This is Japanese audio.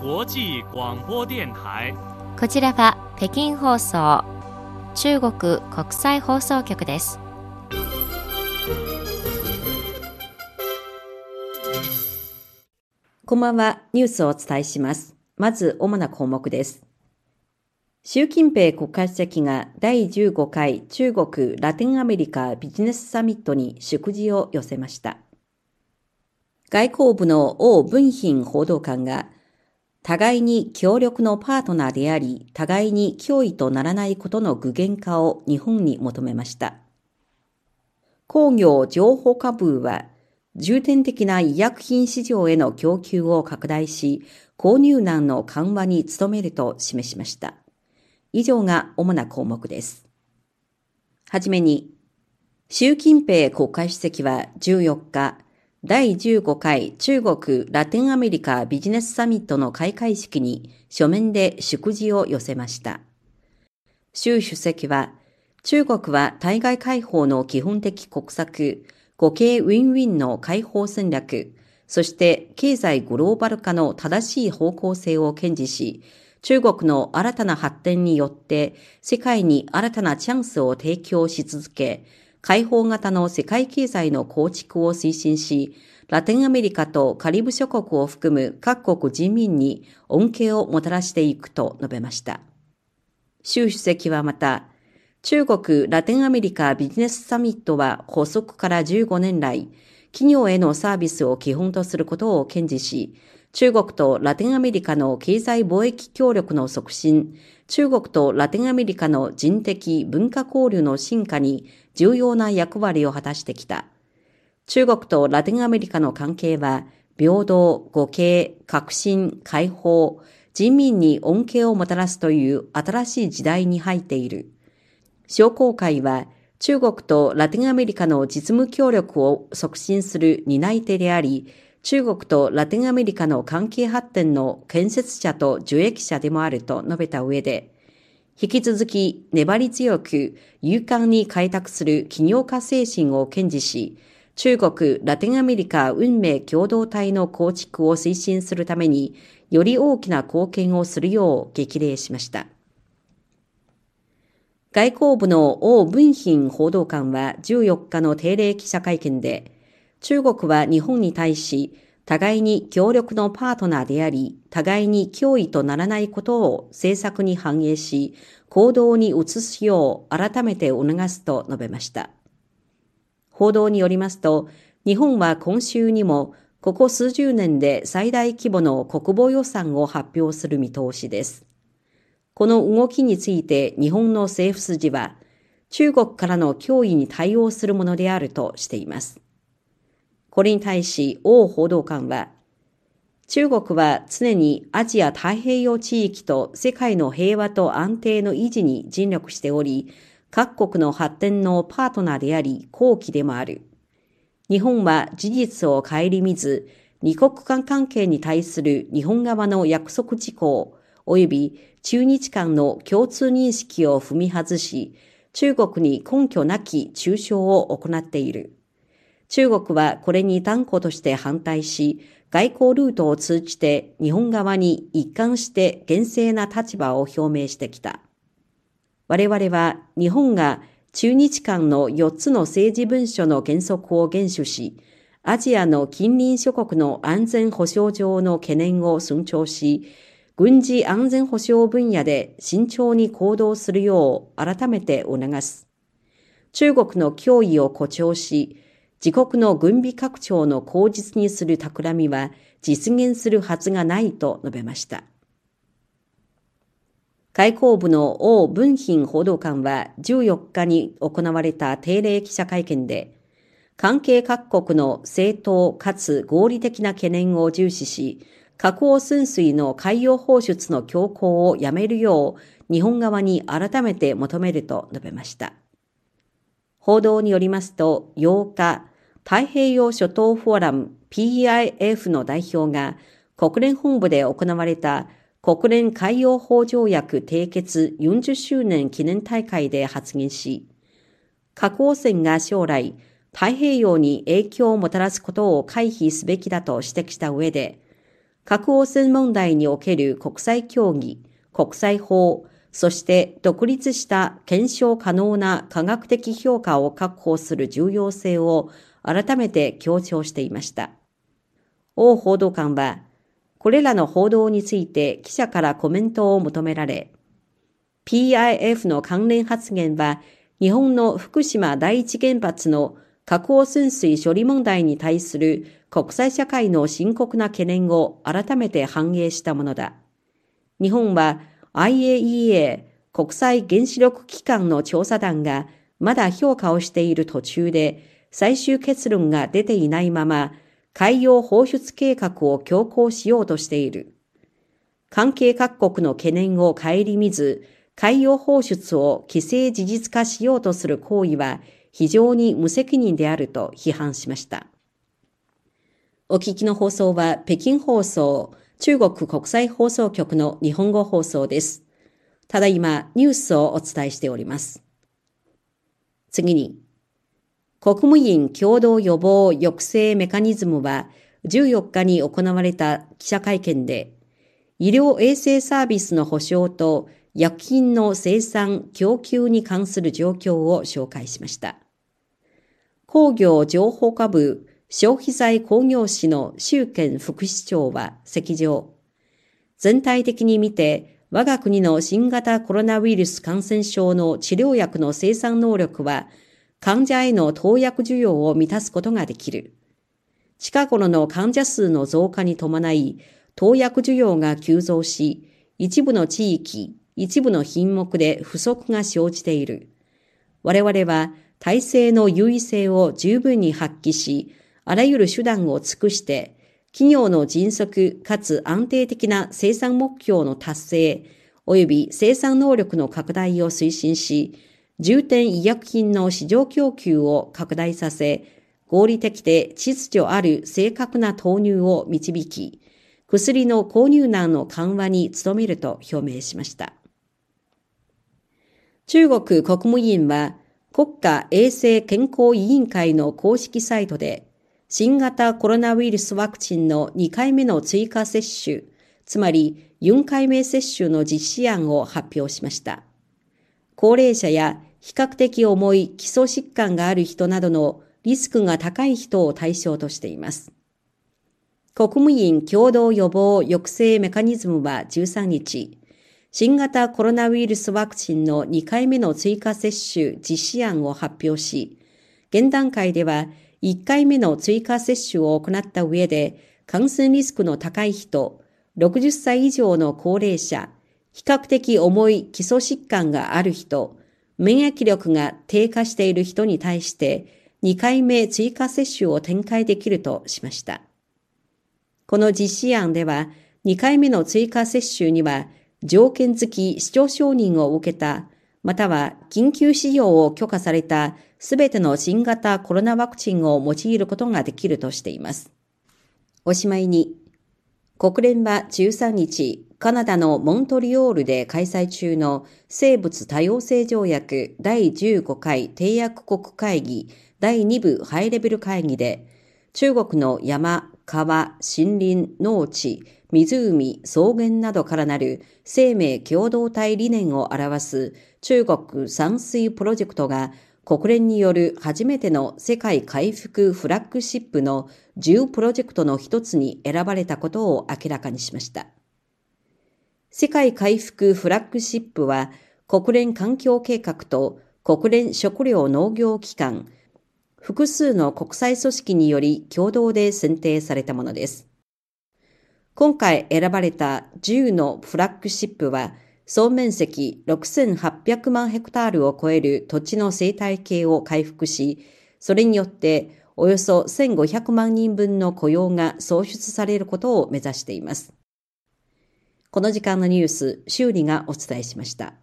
際广播電台こちらは北京放送中国国際放送局ですこんばんは、ニュースをお伝えします。まず、主な項目です。習近平国家主席が第15回中国ラテンアメリカビジネスサミットに祝辞を寄せました。外交部の王文賓報道官が、互いに協力のパートナーであり、互いに脅威とならないことの具現化を日本に求めました。工業情報化部は、重点的な医薬品市場への供給を拡大し、購入難の緩和に努めると示しました。以上が主な項目です。はじめに、習近平国家主席は14日、第15回中国ラテンアメリカビジネスサミットの開会式に書面で祝辞を寄せました。習主席は、中国は対外開放の基本的国策、互恵ウィンウィンの開放戦略、そして経済グローバル化の正しい方向性を堅持し、中国の新たな発展によって世界に新たなチャンスを提供し続け、開放型の世界経済の構築を推進し、ラテンアメリカとカリブ諸国を含む各国人民に恩恵をもたらしていくと述べました。習主席はまた、中国ラテンアメリカビジネスサミットは発足から15年来、企業へのサービスを基本とすることを堅持し、中国とラテンアメリカの経済貿易協力の促進、中国とラテンアメリカの人的文化交流の進化に重要な役割を果たしてきた。中国とラテンアメリカの関係は、平等、互恵、革新、解放、人民に恩恵をもたらすという新しい時代に入っている。商工会は中国とラテンアメリカの実務協力を促進する担い手であり、中国とラテンアメリカの関係発展の建設者と受益者でもあると述べた上で、引き続き粘り強く勇敢に開拓する起業家精神を堅持し、中国ラテンアメリカ運命共同体の構築を推進するために、より大きな貢献をするよう激励しました。外交部の王文賓報道官は14日の定例記者会見で、中国は日本に対し、互いに協力のパートナーであり、互いに脅威とならないことを政策に反映し、行動に移すよう改めて促すと述べました。報道によりますと、日本は今週にも、ここ数十年で最大規模の国防予算を発表する見通しです。この動きについて日本の政府筋は、中国からの脅威に対応するものであるとしています。これに対し王報道官は、中国は常にアジア太平洋地域と世界の平和と安定の維持に尽力しており、各国の発展のパートナーであり、後期でもある。日本は事実を顧みず、二国間関係に対する日本側の約束事項、及び中日間の共通認識を踏み外し、中国に根拠なき中傷を行っている。中国はこれに断固として反対し、外交ルートを通じて日本側に一貫して厳正な立場を表明してきた。我々は日本が中日間の4つの政治文書の原則を厳守し、アジアの近隣諸国の安全保障上の懸念を尊重し、軍事安全保障分野で慎重に行動するよう改めて促す。中国の脅威を誇張し、自国の軍備拡張の口実にする企みは実現するはずがないと述べました。外交部の王文賓報道官は14日に行われた定例記者会見で、関係各国の正当かつ合理的な懸念を重視し、核汚水水の海洋放出の強行をやめるよう日本側に改めて求めると述べました。報道によりますと8日、太平洋諸島フォーラム PIF の代表が国連本部で行われた国連海洋法条約締結40周年記念大会で発言し、核汚染が将来太平洋に影響をもたらすことを回避すべきだと指摘した上で、核汚染問題における国際協議、国際法、そして独立した検証可能な科学的評価を確保する重要性を改めて強調していました。王報道官は、これらの報道について記者からコメントを求められ、PIF の関連発言は日本の福島第一原発の核汚染水処理問題に対する国際社会の深刻な懸念を改めて反映したものだ。日本は IAEA 国際原子力機関の調査団がまだ評価をしている途中で最終結論が出ていないまま海洋放出計画を強行しようとしている。関係各国の懸念を顧みず海洋放出を規制事実化しようとする行為は非常に無責任であると批判しました。お聞きの放送は北京放送中国国際放送局の日本語放送です。ただいまニュースをお伝えしております。次に、国務院共同予防抑制メカニズムは14日に行われた記者会見で、医療衛生サービスの保障と薬品の生産、供給に関する状況を紹介しました。工業情報科部消費財工業士の周健副市長は席上、全体的に見て我が国の新型コロナウイルス感染症の治療薬の生産能力は患者への投薬需要を満たすことができる。近頃の患者数の増加に伴い、投薬需要が急増し、一部の地域、一部の品目で不足が生じている。我々は体制の優位性を十分に発揮し、あらゆる手段を尽くして、企業の迅速かつ安定的な生産目標の達成及び生産能力の拡大を推進し、重点医薬品の市場供給を拡大させ、合理的で秩序ある正確な投入を導き、薬の購入難の緩和に努めると表明しました。中国国務院は国家衛生健康委員会の公式サイトで新型コロナウイルスワクチンの2回目の追加接種、つまり4回目接種の実施案を発表しました。高齢者や比較的重い基礎疾患がある人などのリスクが高い人を対象としています。国務院共同予防抑制メカニズムは13日、新型コロナウイルスワクチンの2回目の追加接種実施案を発表し、現段階では1回目の追加接種を行った上で、感染リスクの高い人、60歳以上の高齢者、比較的重い基礎疾患がある人、免疫力が低下している人に対して2回目追加接種を展開できるとしました。この実施案では2回目の追加接種には条件付き市長承認を受けたまたは緊急使用を許可されたすべての新型コロナワクチンを用いることができるとしています。おしまいに、国連は13日、カナダのモントリオールで開催中の生物多様性条約第15回締約国会議第2部ハイレベル会議で、中国の山、川、森林、農地、湖、草原などからなる生命共同体理念を表す中国山水プロジェクトが国連による初めての世界回復フラッグシップの10プロジェクトの一つに選ばれたことを明らかにしました。世界回復フラッグシップは国連環境計画と国連食糧農業機関、複数の国際組織により共同で選定されたものです。今回選ばれた10のフラッグシップは総面積6800万ヘクタールを超える土地の生態系を回復し、それによっておよそ1500万人分の雇用が創出されることを目指しています。この時間のニュース、修理がお伝えしました。